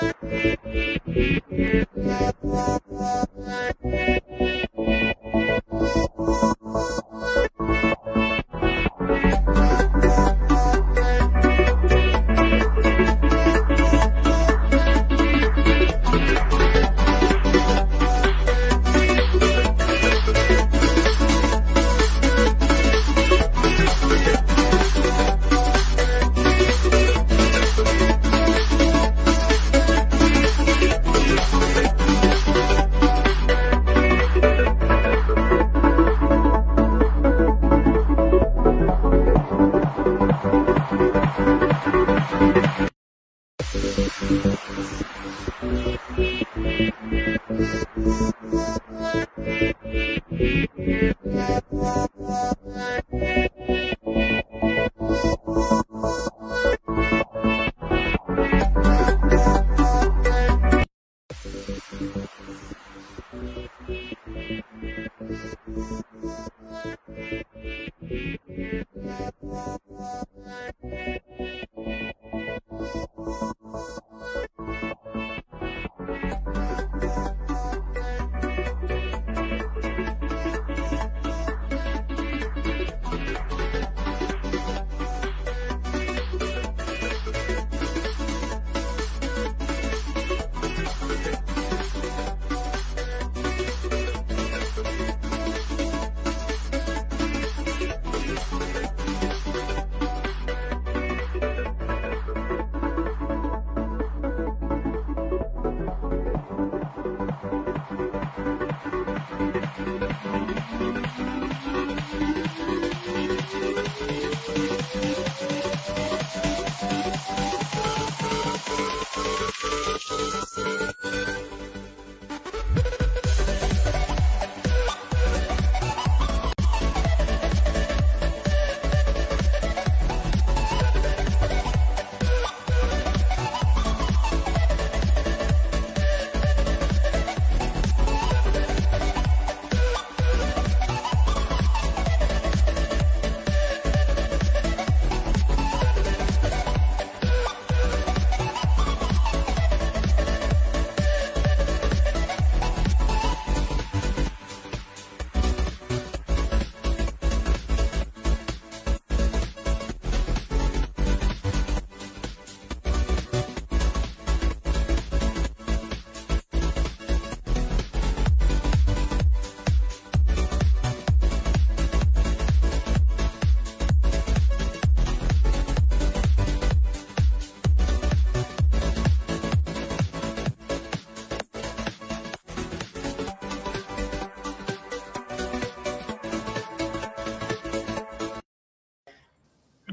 Thank you.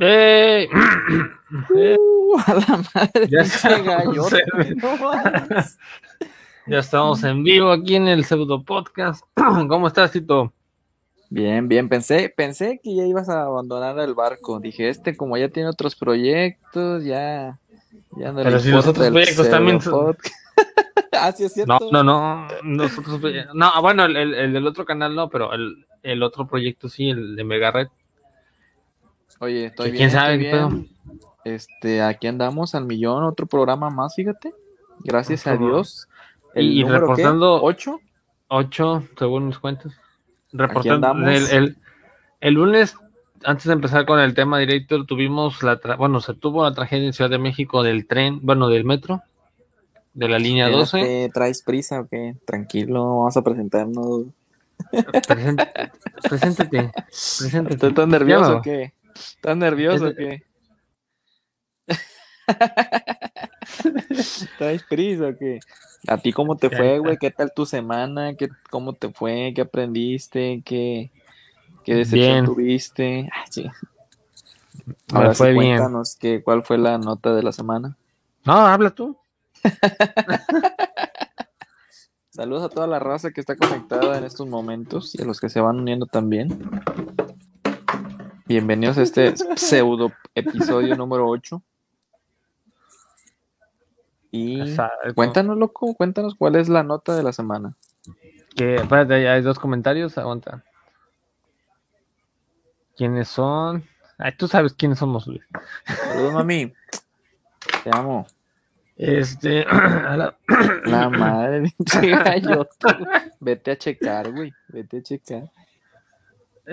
¡Eh! Uh, a la madre, Ya estamos en- no. Ya estamos en vivo aquí en el pseudo podcast. ¿Cómo estás, Tito? Bien, bien, pensé, pensé que ya ibas a abandonar el barco. Dije, este como ya tiene otros proyectos, ya, ya no le Pero si los otros proyectos también podcast. ah, sí es No, cierto. no, no. Nosotros, no, bueno, el, el- el del otro canal no, pero el, el otro proyecto sí, el de Mega Red. Oye, estoy ¿Quién bien, sabe estoy qué pedo? bien. Este, aquí andamos al millón, otro programa más, fíjate. Gracias a Dios. Y- y número, qué? reportando- ¿Ocho? Ocho, según mis cuentas. Reportando andamos. el, el, el lunes, antes de empezar con el tema directo, tuvimos la, tra- bueno, se tuvo la tragedia en Ciudad de México del tren, bueno, del metro, de la línea 12. Espérate, ¿Traes prisa o qué? Tranquilo, vamos a presentarnos. Present- preséntate, preséntate. ¿Estás tan nervioso o qué? ¿Estás nervioso o Este- qué? ¿Traes prisa o qué? ¿A ti cómo te fue, güey? ¿Qué tal tu semana? ¿Qué, ¿Cómo te fue? ¿Qué aprendiste? ¿Qué, qué Bien. decepción tuviste? Ah, sí. Me Ahora fue sí, bien. cuéntanos que, cuál fue la nota de la semana. No, habla tú. Saludos a toda la raza que está conectada en estos momentos y a los que se van uniendo también. Bienvenidos a este pseudo episodio número 8. Y Exacto. cuéntanos, loco, cuéntanos cuál es la nota de la semana. Que, espérate, ya hay dos comentarios, aguanta. ¿Quiénes son? Ay, tú sabes quiénes somos, Luis. Saludos, mami. Te amo. Este, a la- La madre. Vete a checar, güey. Vete a checar.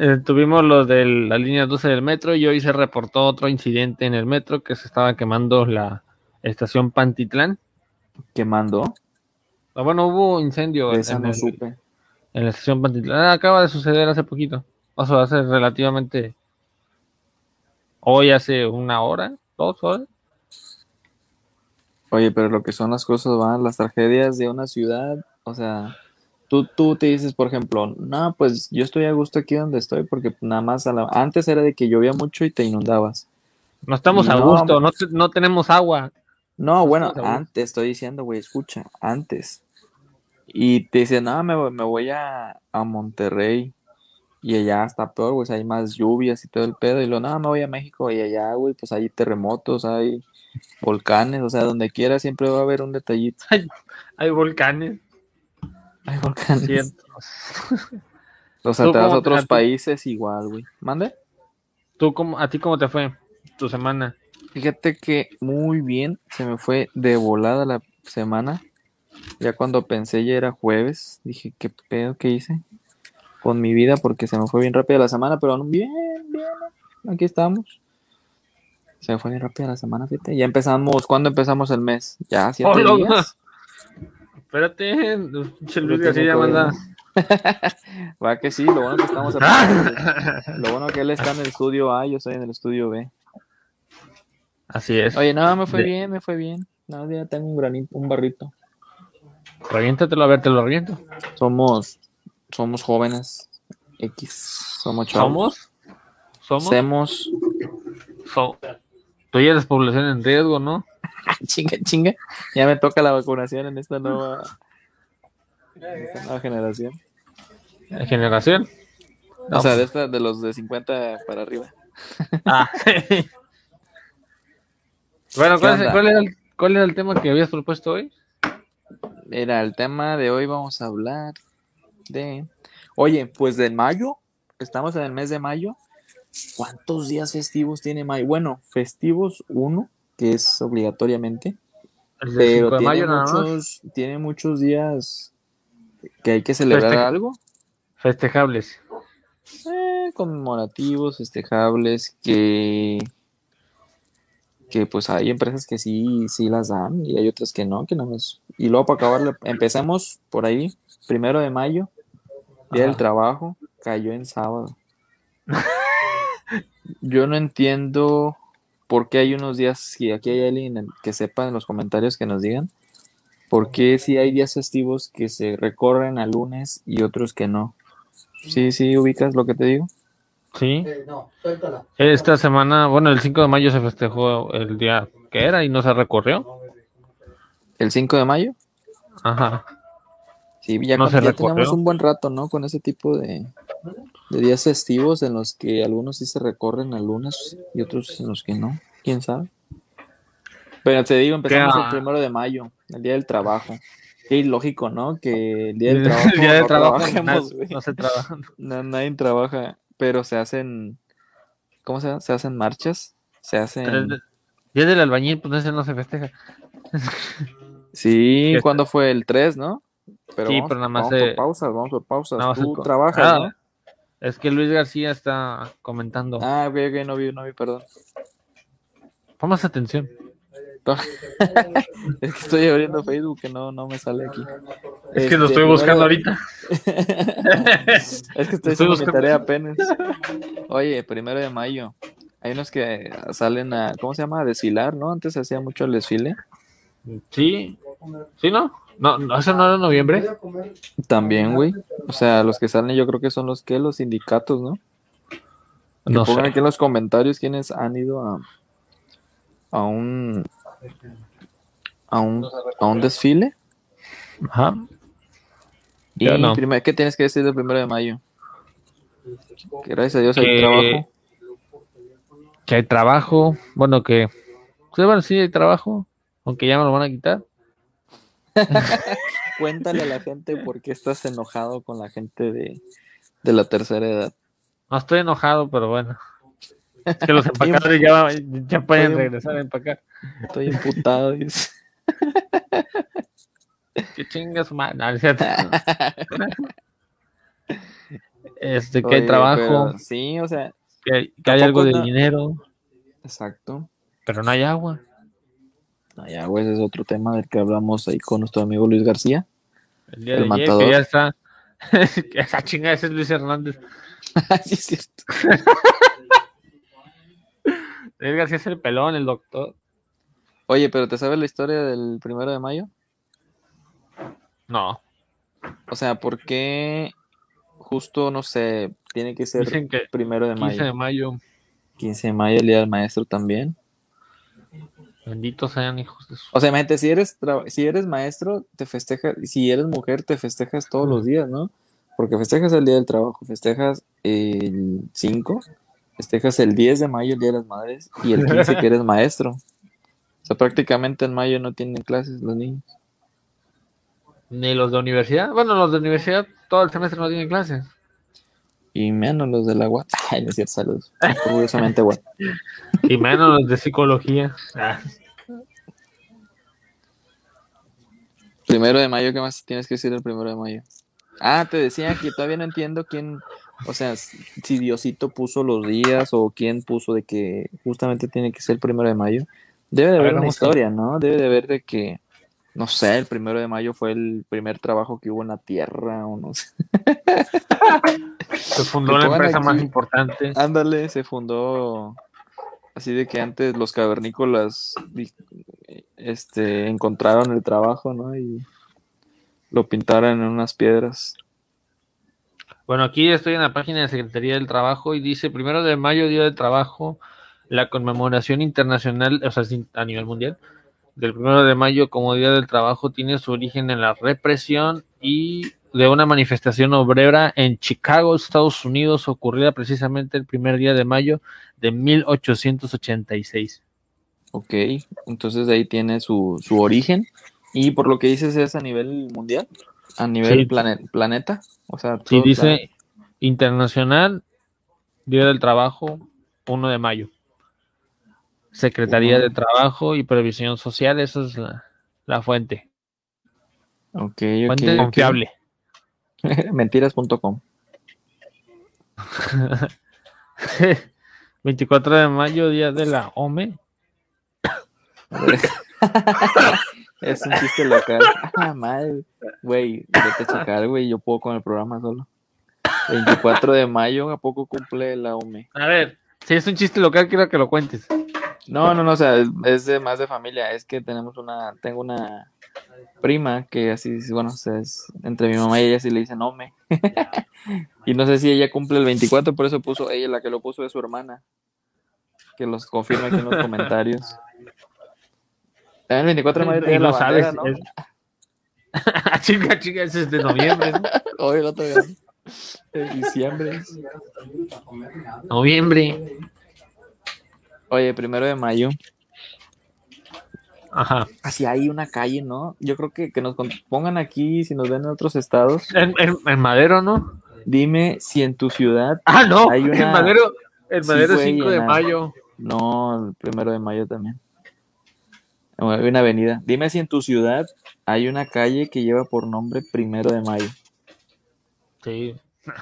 Eh, tuvimos lo de la línea 12 del metro y hoy se reportó otro incidente en el metro que se estaba quemando la estación Pantitlán. ¿Qué mandó? Ah, Bueno, hubo incendio en no el- supe. en la estación Pantitlán. Ah, Acaba de suceder hace poquito. O sea, hace relativamente. Hoy hace una hora, dos horas. Oye, pero lo que son las cosas van, las tragedias de una ciudad, o sea, tú, tú te dices, por ejemplo, no, pues yo estoy a gusto aquí donde estoy porque nada más a la- antes era de que llovía mucho y te inundabas. No estamos a gusto, no, no tenemos agua. No, bueno, antes estoy diciendo, güey, escucha, antes. Y te dicen, no, me, voy- me voy a, a Monterrey y allá está peor, güey, hay más lluvias y todo el pedo. Y luego, no, me voy a México y allá, güey, pues hay terremotos, hay volcanes, o sea, donde quiera siempre va a haber un detallito. Hay volcanes. Hay volcanes. cierto. O sea, ¿Tú te vas a otros te- países igual, güey. ¿Mande? ¿Tú cómo, ¿A ti cómo te fue tu semana? Fíjate que muy bien, se me fue de volada la semana. Ya cuando pensé ya era jueves, dije, ¿qué pedo que hice con mi vida? Porque se me fue bien rápida la semana, pero bien, bien, aquí estamos. Se me fue bien rápida la semana, fíjate. Ya empezamos, ¿cuándo empezamos el mes? Ya, siete Oh, no, días. Espérate, Luis García manda. Va que sí, lo bueno que estamos. Lo bueno que él está en el estudio A, yo estoy en el estudio B. Así es. Oye, no, me fue De- bien, me fue bien. No, ya tengo un granito, un barrito. Reviéntatelo, a ver, te lo reviento. Somos, somos jóvenes. X, somos chavos. ¿Somos? ¿Somos? Somos. So- Tú ya eres población en riesgo, ¿no? chinga, chinga. Ya me toca la vacunación en esta nueva, en esta nueva generación. Generación. No, o sea, de esta, de los de 50 para arriba. Ah. bueno, ¿cuál, era el, cuál era el tema que habías propuesto hoy? Mira, el tema de hoy vamos a hablar de. Oye, pues de mayo. Estamos en el mes de mayo. ¿Cuántos días festivos tiene mayo? Bueno, festivos uno, que es obligatoriamente. El del 5 Pero tiene, nada más. muchos, tiene muchos días que hay que celebrar algo. Festejables. eh, conmemorativos, festejables, que, que pues hay empresas que sí, sí las dan y hay otras que no, que no más. Y luego para acabar, empezamos por ahí, primero de mayo, Día del. Trabajo, cayó en sábado. Yo no entiendo por qué hay unos días, si aquí hay alguien en- que sepa en los comentarios que nos digan, por qué si hay días festivos que se recorren a lunes y otros que no. Sí, sí, ubicas lo que te digo. Sí. Eh, no, suéltala. Esta semana, bueno, el 5 de mayo se festejó el día que era y no se recorrió. ¿El 5 de mayo? Ajá. Sí, ya, No con- se ya recorrió. tenemos un buen rato, ¿no? Con ese tipo de, de días festivos en los que algunos sí se recorren a lunes y otros en los que no. ¿Quién sabe? Pero te digo, empezamos ¿Qué? el primero de mayo, el día del trabajo. Qué ilógico, ¿no? Que el día del El trabajo, día no trabajo se trabaja. No, nadie trabaja, pero se hacen, ¿cómo se? Se hacen marchas, se hacen... el Día del albañil, pues ese no se festeja. Sí, ¿cuándo fue? El 3, ¿no? Pero Sí, vamos, pero nada más vamos por pausas, vamos por pausas. Tú trabajas, Ah, ¿no? Es que Luis García está comentando. Ah, ok, ok, no vi, no vi, perdón. Pon más atención. Es que estoy abriendo Facebook que no, no me sale aquí. Es que lo Este, estoy buscando primero- ahorita. Es que estoy Estoy haciendo mi buscando. tarea apenas. Oye, primero de mayo. Hay unos que salen a, ¿cómo se llama? A desfilar, ¿no? Antes se hacía mucho el desfile. Sí. ¿Sí, no? No, no, eso no era noviembre. También, güey. O sea, los que salen yo creo que son los que, los sindicatos, ¿no? Que No pongan sé. aquí en los comentarios quienes han ido a, a un a un a un desfile. Ajá. Y no. primer- ¿qué tienes que decir del primero de mayo? Que gracias a Dios hay Que- trabajo. Que hay trabajo. Bueno, que. Sí, bueno, sí hay trabajo. Aunque ya me lo van a quitar. Cuéntale a la gente por qué estás enojado con la gente de, de la tercera edad. No estoy enojado, pero bueno. Es que los empacadores ya, ya pueden Estoy- regresar a empacar. Estoy imputado. dice. que chingas, man. Este, que hay trabajo, pero sí, o sea, que, hay- que hay algo de no- dinero, exacto. pero no hay agua. Ese es otro tema del que hablamos ahí con nuestro amigo Luis García. El día El de matador. que ya está. esa chingada ese es Luis Hernández. sí, es cierto. Luis García es el pelón, el doctor. Oye, pero ¿te sabes la historia del primero de mayo? No, O sea, ¿por qué justo, no sé, tiene que ser dicen que primero de 15 mayo? de mayo, 15 de mayo, el día del maestro también. Benditos sean hijos de su. O sea, imagínate, si eres, si eres maestro, te festejas, si eres mujer, te festejas todos los días, ¿no? Porque festejas el día del trabajo, festejas el 5, festejas el 10 de mayo, el día de las madres, y el 15 que eres maestro. O sea, prácticamente en mayo no tienen clases los niños. Ni los de universidad. Bueno, los de universidad todo el semestre no tienen clases. Y menos los de la UAT. Ay, no es cierto, saludos. Orgullosamente UAT. Y menos los de psicología. Ah, Primero de mayo, ¿qué más tienes que decir el primero de mayo? Ah, te decía que todavía no entiendo quién, o sea, si Diosito puso los días o quién puso de que justamente tiene que ser el primero de mayo. Debe de A haber ver, una a- historia, ¿no? Debe de haber de que, no sé, el primero de mayo fue el primer trabajo que hubo en la Tierra o no sé. Se fundó la empresa más importante. Ándale, se fundó así de que antes los cavernícolas este, encontraron el trabajo, ¿no? Y lo pintaron en unas piedras. Bueno, aquí estoy en la página de Secretaría del Trabajo y dice primero de mayo, Día del Trabajo, la conmemoración internacional, o sea, a nivel mundial, del primero de mayo como Día del Trabajo tiene su origen en la represión y de una manifestación obrera en Chicago, Estados Unidos, ocurrida precisamente el primer día de mayo de 1886. Ok, entonces de ahí tiene su, su origen. Y por lo que dices es a nivel mundial, a nivel Sí. plane- planeta. O sea, Sí, dice Internacional, Día del Trabajo, 1 de mayo. Secretaría de Trabajo y Previsión Social, esa es la, la fuente. Ok, Fuente ok, ok. confiable. Mentiras.com. 24 de mayo, Día de la OME. es un chiste local. Ah, madre. Güey, vete a checar, güey. Yo puedo con el programa solo. 24 de mayo, ¿a poco cumple la OME? A ver, si es un chiste local, quiero que lo cuentes. No, no, no, o sea, es, es de más de familia. Es que tenemos una, tengo una prima que así, bueno, o sea, es entre mi mamá y ella sí le dicen OME. y no sé si ella cumple el 24, por eso puso ella, la que lo puso es su hermana. Que los confirme aquí en los comentarios. También el 24 de mayo tiene la bandera, ¿no? es- chica, chica, ese es de noviembre, ¿no? Hoy el otro día. Diciembre. Noviembre. Oye, primero de mayo. Ajá. Así hay una calle, ¿no? Yo creo que, que nos pongan aquí, si nos ven en otros estados, En, en- en Madero, ¿no? dime si en tu ciudad, Ah, no. Hay una- En Madero, Sí, Madero güey, 5 de mayo. no, el primero de mayo también. Hay una avenida. Dime si en tu ciudad hay una calle que lleva por nombre primero de mayo. Sí.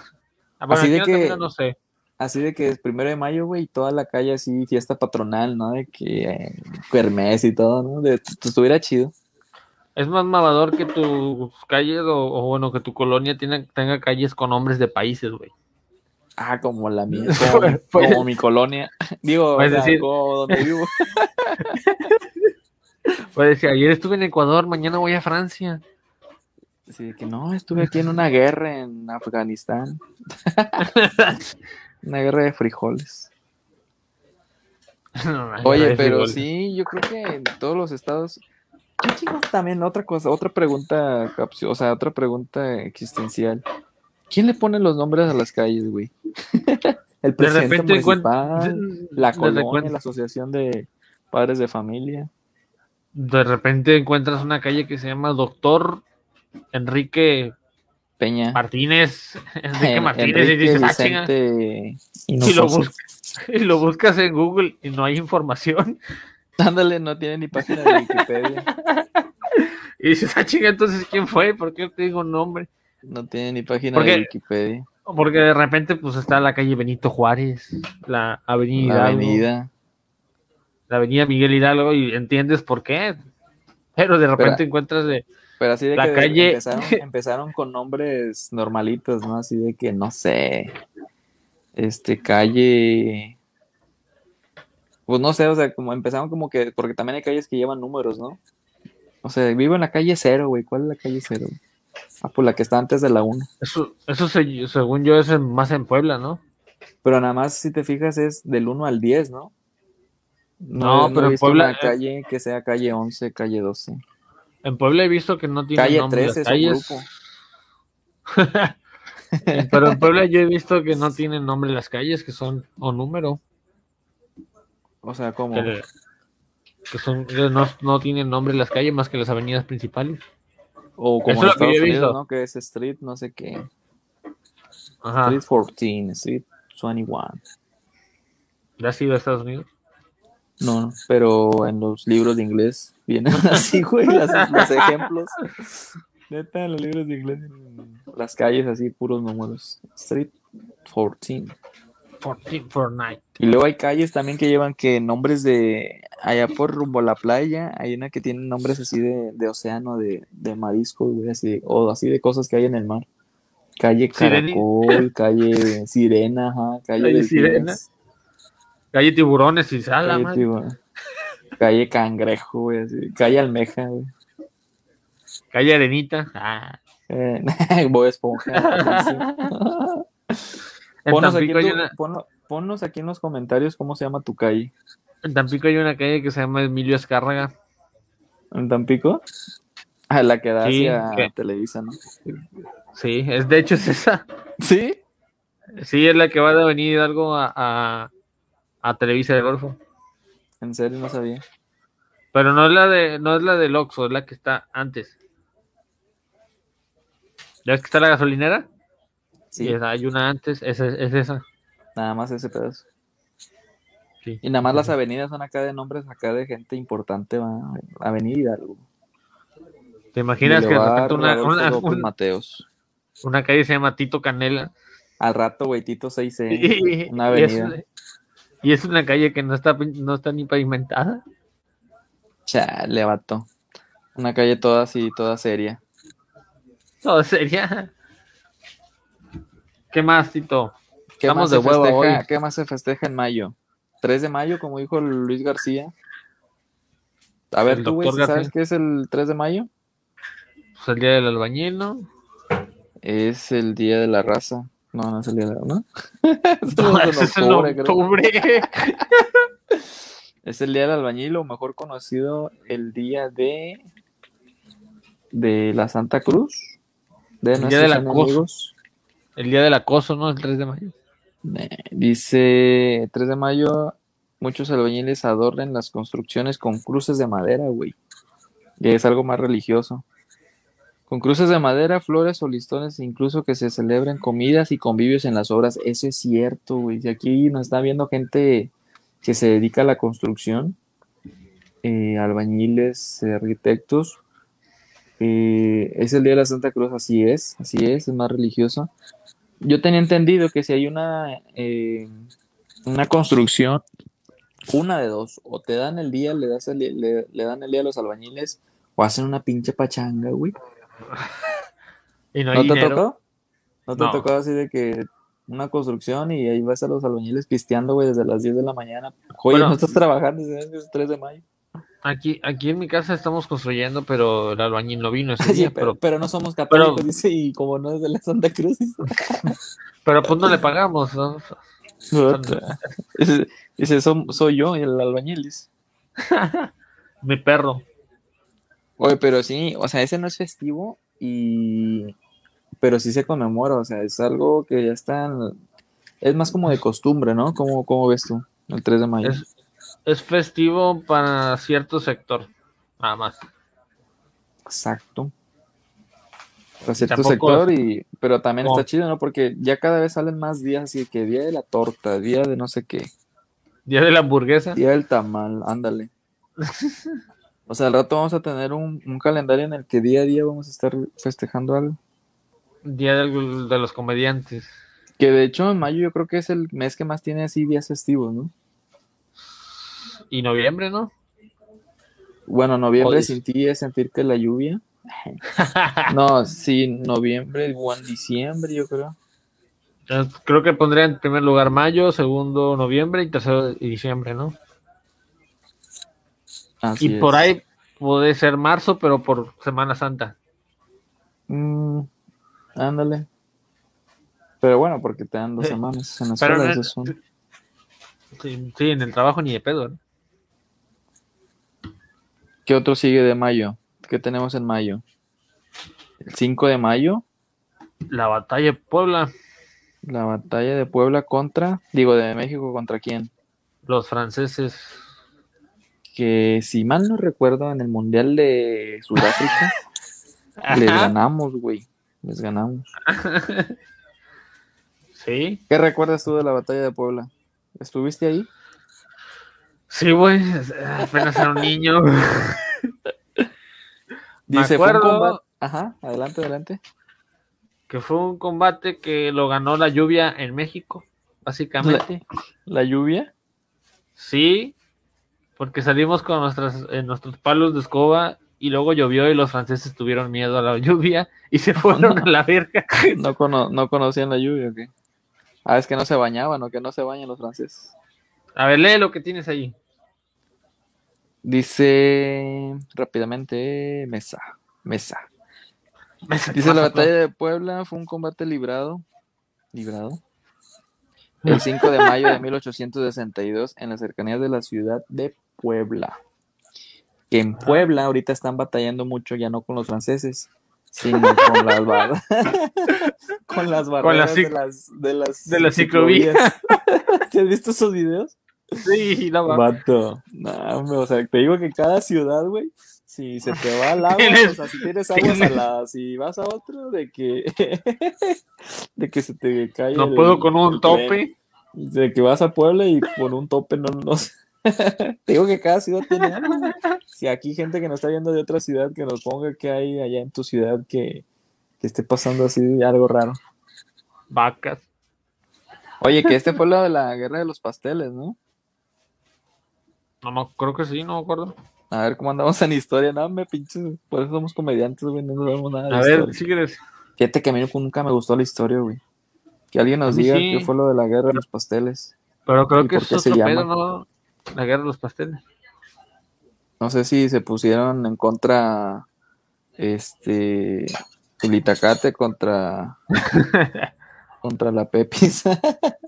Ah, bueno, Así de que- no sé. Así de que es primero de mayo, güey, y toda la calle así, fiesta patronal, ¿no? De que eh, kermés y todo, ¿no? De, t- estuviera chido. Es más mamador que tus calles o, o bueno, que tu colonia tiene, tenga calles con nombres de países, güey. Ah, como la mía, como, mi- Puedes- como mi colonia. Digo, o puedes sea, decir- como donde vivo. Puede decir, ayer estuve en Ecuador, mañana voy a Francia. Sí, que no, estuve aquí en una guerra en Afganistán. Una guerra de frijoles. No, Oye, pero sí, yo creo que en todos los estados. ¿Qué chingos también otra cosa, otra pregunta, o sea, otra pregunta existencial. ¿Quién le pone los nombres a las calles, güey? El De presidente repente municipal, la de colonia, repente- la asociación de padres de familia. de repente encuentras una calle que se llama Doctor Enrique Peña. Martínez. Enrique En- Martínez y dices, ah, Y lo, Hinojosa. buscas, y lo buscas en Google y no hay información. Ándale, no tiene ni página de Wikipedia. Y dices, ah, chinga, entonces, ¿quién fue? ¿Por qué te digo nombre? No tiene ni página Porque- de Wikipedia. Porque de repente, pues, está la calle Benito Juárez, la avenida La Hidalgo, avenida. la avenida Miguel Hidalgo, y entiendes por qué. Pero de repente Espera. encuentras de, Pero así de La que calle- empezaron, empezaron con nombres normalitos, ¿no? Así de que, no sé, este, calle... Pues no sé, o sea, como empezaron como que, porque también hay calles que llevan números, ¿no? O sea, vivo en la calle cero, güey. ¿Cuál es la calle cero? Ah, pues la que está antes de la 1. eso, eso se- según yo es en- más en Puebla, ¿no? Pero nada más, si te fijas, es del 1 al 10, ¿no? No, he pero en visto Puebla, una eh, calle que sea calle 11, calle 12. En Puebla he visto que no tiene Calle nombre 13 las es un calles. grupo. Pero en Puebla yo he visto que no tienen nombre las calles, que son o número, O sea, como... que, que son que no, no tienen nombre las calles más que las avenidas principales. O como Eso en que Unidos, visto. ¿no? Que es Street, no sé qué. Ajá. Street 14, Street 21. ¿Ya has ido a Estados Unidos? No, pero en los libros de inglés vienen así, güey, las- los ejemplos. Neta, los libros de inglés, las calles así, puros números. Street 14. 14 Fortnite. Y luego hay calles también que llevan que nombres de allá por rumbo a la playa, hay una que tiene nombres así de, de océano, de, de mariscos, güey, así, o así de cosas que hay en el mar. Calle Sireni. Caracol, calle Sirena, ajá, calle, Calle Sirena. Calle Tiburones y sala, calle, calle Cangrejo, güey, así, calle Almeja, güey. Calle Arenita. Ah. Eh, Bob Esponja. Ponnos aquí, Tampico hay tú- una, ponlo- ponnos aquí en los comentarios cómo se llama tu calle. en Tampico hay una calle que se llama Emilio Escárraga. ¿En Tampico? A la que da Sí, hacia que- Televisa, ¿no? Sí, es de hecho es esa. ¿Sí? Sí, es la que va de Avenida Hidalgo a, a, a Televisa del Golfo. En serio, no sabía. Pero no es la de, no es la del Oxxo, es la que está antes. ¿Ya ves que está la gasolinera? Sí, Y esa- hay una antes, esa, es esa. nada más ese pedazo. Sí. Y nada más las avenidas son acá de nombres acá de gente importante, va. Avenida Hidalgo. ¿Te imaginas que de Boulevard repente una, una, López un- Mateos. una calle se llama Tito Canela? Al rato, güey, Tito 6C. y, Una avenida. Y es una calle que no está, no está ni pavimentada. Chale, vato. Una calle toda así, toda seria. No, sería. ¿Qué más, Tito? ¿Qué Estamos más, de se hueva festeja, hoy. ¿Qué más se festeja en mayo? 3 de mayo, como dijo Luis García. A ver, El tú, güey, doctor ¿sí ¿sabes qué es el 3 de mayo? Pues el día del albañil, ¿no? Es el día de la raza. No, no es el día de la ¿no? No, es ese es en octubre, creo. octubre. Es el día del albañil, o mejor conocido, el día de de la Santa Cruz. De El día del acoso. El día del acoso, ¿no? El 3 de mayo. Dice 3 de mayo, muchos albañiles adornan las construcciones con cruces de madera, güey. Y es algo más religioso. Con cruces de madera, flores o listones, incluso que se celebren comidas y convivios en las obras. Eso es cierto, güey. Y aquí nos está viendo gente que se dedica a la construcción, eh, albañiles, arquitectos. Eh, es el Día de la Santa Cruz, así es, así es, es más religioso. Yo tenía entendido que si hay una, eh, una construcción, una de dos, o te dan el día, le, das el- le dan el día a los albañiles, o hacen una pinche pachanga, güey. Y no ¿No, hay te dinero. tocó? ¿No te No. tocó así de que una construcción y ahí vas a los albañiles pisteando, güey, desde las 10 de la mañana? Oye, Bueno. no estás trabajando desde el 3 de mayo. Aquí, aquí en mi casa estamos construyendo, pero el albañil no vino ese Sí, día. pero, pero, pero no somos católicos, pero- dice, y como no es de la Santa Cruz. pero pues no le pagamos. ¿no? Dice, dice, "Som- soy yo el albañil, dice. Mi perro. Oye, pero sí, o sea, ese no es festivo y... Pero sí se conmemora, o sea, es algo que ya está... en- Es más como de costumbre, ¿no? ¿Cómo, cómo ves tú el 3 de mayo? Es, es festivo para cierto sector. Nada más. Exacto. Para cierto Tampoco- sector, y... pero también No. está chido, ¿no? Porque ya cada vez salen más días, así que día de la torta, día de no sé qué, Día de la hamburguesa. día del tamal, ándale. O sea, al rato vamos a tener un, un calendario en el que día a día vamos a estar festejando algo. Día del- de los comediantes. Que de hecho en mayo yo creo que es el mes que más tiene así días festivos, ¿no? Y noviembre, ¿no? Bueno, noviembre sin ti es sentir que la lluvia. No, sí, noviembre, buen diciembre, yo creo. Creo que pondría en primer lugar mayo, segundo noviembre y tercero diciembre, ¿no? Así y por ahí puede ser marzo, pero por Semana Santa. Mm, ándale. Pero bueno, porque te dan dos Sí. semanas en la Pero escuela. no- esos son- Sí, sí, en el trabajo ni de pedo. ¿no? ¿Qué otro sigue de mayo? ¿Qué tenemos en mayo? El 5 de mayo, La batalla de Puebla, la batalla de Puebla contra, digo, de México contra quién? los franceses. Que si mal no recuerdo, en el Mundial de Sudáfrica les ganamos, güey. Les ganamos. Sí, ¿Qué recuerdas tú de la batalla de Puebla? ¿Estuviste ahí? sí, güey. Apenas era un niño. Me Dice, fue un combate. Ajá, adelante, adelante. que fue un combate que lo ganó la lluvia en México, básicamente. La lluvia. Sí, porque salimos con nuestras, eh, nuestros palos de escoba y luego llovió y los franceses tuvieron miedo a la lluvia y se fueron a la verga. No, cono- no conocían la lluvia, ¿o qué? Ah, es que no se bañaban, o que no se bañan los franceses. A ver, lee lo que tienes ahí. Dice rápidamente Mesa. Mesa. Dice la batalla de Puebla fue un combate librado. ¿Librado? El 5 de mayo de 1862 en las cercanías de la ciudad de Puebla. Que en Puebla ahorita están batallando mucho ya no con los franceses, sino con las barras. con las barreras de las de las, de las ciclovías. ¿Sí has visto esos videos? Sí, no va. Vato. No, hombre, o sea, te digo que cada ciudad, güey, si se te va al agua, o sea, si tienes agua si vas a otro, de que, de que se te cae No el- puedo con un el tope. de que vas a Puebla y con un tope no, no sé. Te digo que cada ciudad tiene algo, güey. Si aquí gente que nos está viendo de otra ciudad, que nos ponga que hay allá en tu ciudad que, que esté pasando así algo raro. Vacas. Oye, que este fue lo de la guerra de los pasteles, ¿no? No, me- creo que sí, no me acuerdo. A ver cómo andamos en historia. No, me pinches. Por eso somos comediantes, güey. No sabemos nada de A ver, si quieres. Fíjate que a mí nunca me gustó la historia, güey. Que alguien nos diga sí. qué fue lo de la guerra de los pasteles. Pero creo ¿Y que es otro llama? pedo, ¿no? La guerra de los pasteles. No sé si se pusieron en contra. Este. El Itacate contra. contra la Pepis.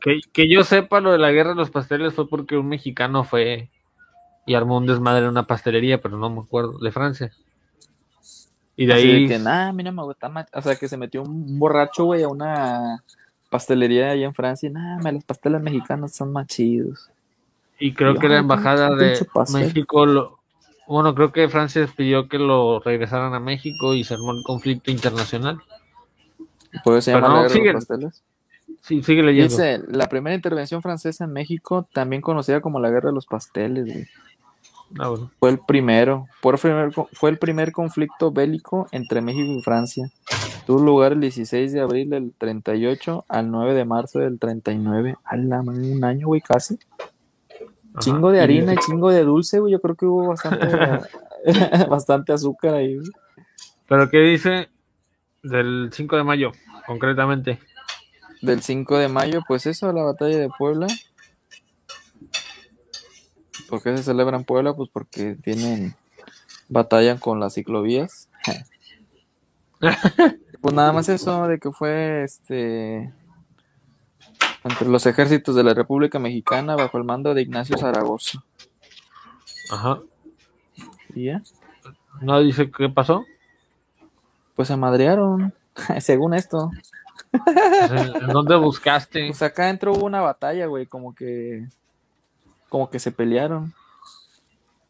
Que, que yo sepa, lo de la guerra de los pasteles fue porque un mexicano fue y armó un desmadre en una pastelería, pero no me acuerdo, de Francia. Y de Así de ahí. que, nah, mira, me gusta más. O sea, que se metió un borracho, güey, a una pastelería allá en Francia. y, me- los pasteles mexicanos son más chidos. Y creo Y, que la embajada de. México lo. Bueno, creo que Francia pidió que lo regresaran a México y se armó el conflicto internacional. Por eso se llama no, la guerra de sigue. los pasteles. Sí, sigue leyendo. Dice, la primera intervención francesa en México, también conocida como la guerra de los pasteles, güey. Ah, bueno. Fue el primero, fue el primer conflicto bélico entre México y Francia. Tuvo lugar el 16 de abril del 38 al 9 de marzo del 39. A la madre, un año, güey, casi. Ajá. Chingo de harina y chingo de dulce, güey. Yo creo que hubo bastante, bastante azúcar ahí, güey. Pero ¿qué dice del 5 de mayo, concretamente? Del 5 de mayo, pues eso, la batalla de Puebla. ¿Por qué se celebra en Puebla? Pues porque tienen, batallan con las ciclovías. Pues nada más eso, de que fue este entre los ejércitos de la República Mexicana bajo el mando de Ignacio Zaragoza. Ajá. ¿Y ya? ¿No dice qué pasó? Pues se madrearon, según esto. ¿En dónde buscaste? Pues acá entró hubo una batalla, güey, como que como que se pelearon.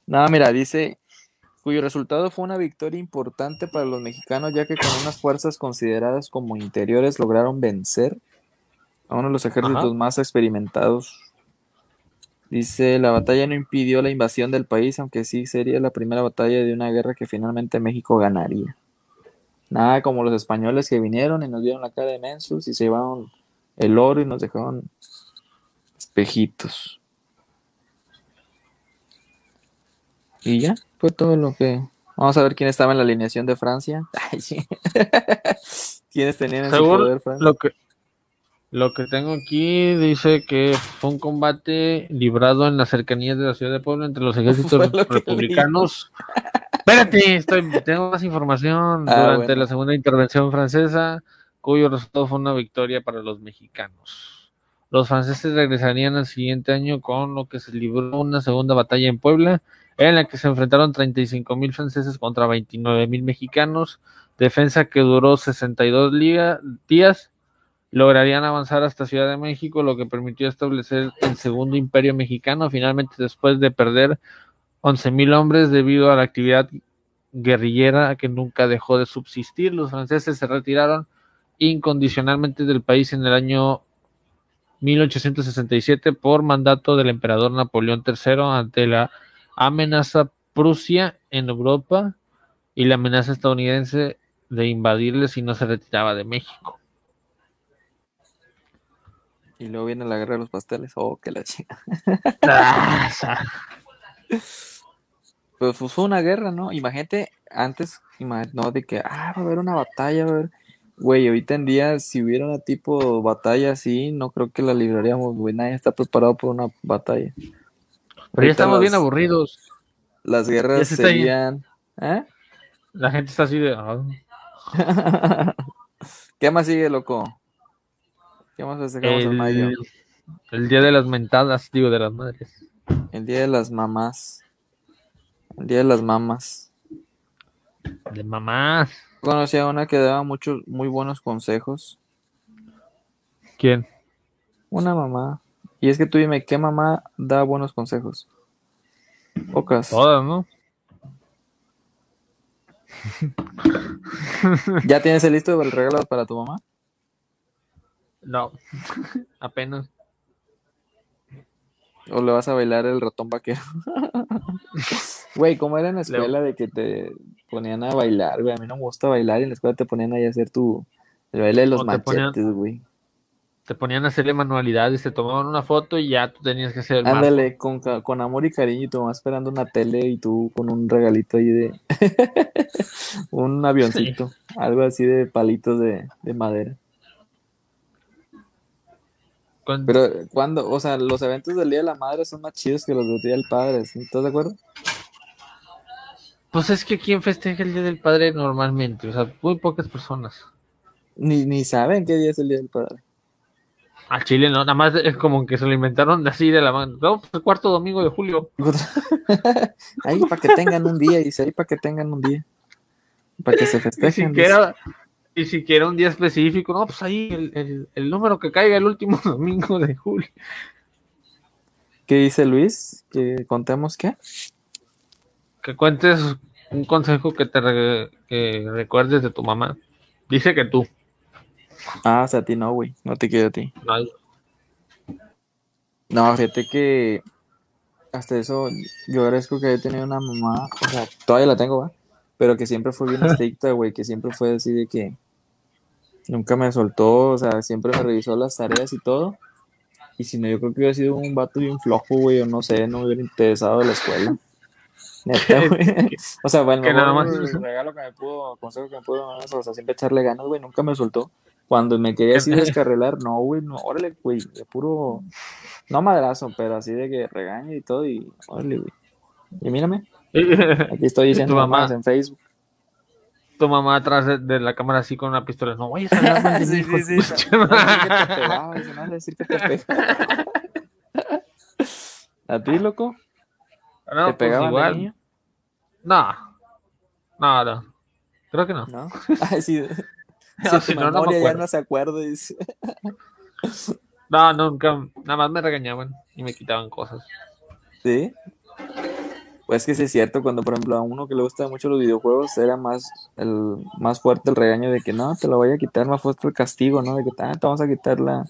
Nada, mira, dice cuyo resultado fue una victoria importante para los mexicanos, ya que con unas fuerzas consideradas como interiores lograron vencer a uno de los ejércitos Ajá. más experimentados Dice, la batalla no impidió la invasión del país, aunque sí sería la primera batalla de una guerra que finalmente México ganaría. Nada como los españoles que vinieron y nos dieron la cara de mensos y se llevaron el oro y nos dejaron espejitos. Y ya, fue todo lo que... Vamos a ver quién estaba en la alineación de Francia. Ay, sí. ¿Quiénes tenían en su poder Francia? lo que, lo que tengo aquí dice que fue un combate librado en las cercanías de la ciudad de Puebla entre los ejércitos lo republicanos. Espérate, estoy, tengo más información. Ah, Durante bueno. la segunda intervención francesa, cuyo resultado fue una victoria para los mexicanos. Los franceses regresarían al siguiente año con lo que se libró una segunda batalla en Puebla, en la que se enfrentaron 35 mil franceses contra 29 mil mexicanos, defensa que duró 62 liga- días. Lograrían avanzar hasta Ciudad de México, lo que permitió establecer el segundo imperio mexicano, finalmente después de perder 11 mil hombres debido a la actividad guerrillera que nunca dejó de subsistir. Los franceses se retiraron incondicionalmente del país en el año 1867 por mandato del emperador Napoleón III ante la amenaza Prusia en Europa y la amenaza estadounidense de invadirle si no se retiraba de México. Y luego viene la guerra de los pasteles. Oh, que la chica. Ah, sa- Pues fue una guerra, ¿no? Imagínate, antes, ima- no, de que, ah, va a haber una batalla, va a haber. Güey, ahorita en día, si hubiera una tipo batalla así, no creo que la libraríamos, güey. Nadie está preparado por una batalla. Pero ya estamos bien aburridos. Las guerras serían. ¿Eh? La gente está así de. ah. ¿Qué más sigue, loco? ¿Qué más festejamos en mayo? el, el día de las mentadas, digo, de las madres. El día de las mamás. El día de las mamás. De mamás. Conocí a una que daba muchos, muy buenos consejos. ¿Quién? Una mamá. Y es que tú dime, ¿qué mamá da buenos consejos? Pocas. Todas, ¿no? ¿Ya tienes el listo del regalo para tu mamá? No. Apenas. ¿O le vas a bailar el ratón vaquero? Güey, ¿cómo era en la escuela de que te ponían a bailar, güey? A mí no me gusta bailar y en la escuela te ponían ahí a hacer tu... El baile de los machetes, güey. Te ponían a hacerle manualidades, te tomaban una foto y ya tú tenías que hacer el. Ándale, con, con amor y cariño y tu mamá esperando una tele y tú con un regalito ahí de... un avioncito, algo así de palitos de, de madera. Con- Pero cuando, o sea, los eventos del Día de la Madre son más chidos que los del Día del Padre, ¿sí? ¿estás de acuerdo? Pues es que quien festeja el Día del Padre normalmente, o sea, muy pocas personas. Ni, ni saben qué día es el Día del Padre. A Chile no, nada más es como que se lo inventaron así de la mano. No, pues el cuarto domingo de julio. ahí para que tengan un día, dice, ahí para que tengan un día. Para que se Ni festejen. dice. Siquiera, ni siquiera un día específico. No, pues ahí el, el- el número que caiga el último domingo de julio. ¿Qué dice Luis? ¿Que contemos qué? Que cuentes un consejo que te re- que recuerdes de tu mamá. Dice que tú. Ah, o sea, a ti no, güey. No te quiero a ti. No, No, fíjate que hasta eso yo agradezco que haya tenido una mamá, o sea, todavía la tengo, ¿va? Pero que siempre fue bien estricta, güey, que siempre fue así de que nunca me soltó, o sea, siempre me revisó las tareas y todo. Y si no, yo creo que hubiera sido un vato bien flojo, güey, o no sé, no me hubiera interesado de la escuela. Neta, güey. O sea, bueno, Que nada más- el regalo que me pudo, consejo que me pudo, dar, o sea, siempre echarle ganas, güey, nunca me soltó. Cuando me quería así descarrilar, no, güey, no, órale, güey, de puro, no madrazo, pero así de que regaño y todo, y órale, güey. Y mírame, aquí estoy diciendo mamás en Facebook. Tu mamá atrás de, de la cámara así con una pistola. No vayas a hablar Sí, No, pegaba, no, decir que te. ¿A ti, loco? No, ¿Te pues pegaban de igual. niño? No. No, no. Creo que no. ¿No? Ay, sí. No, Si no, no me ya no se acuerda, dice. No, nunca. Nada más me regañaban y me quitaban cosas. ¿Sí? Pues que sí es cierto, cuando por ejemplo a uno que le gusta mucho los videojuegos era más el más fuerte el regaño de que no, te lo voy a quitar, más fuerte el castigo, ¿no? De que ah, te vamos a quitar la,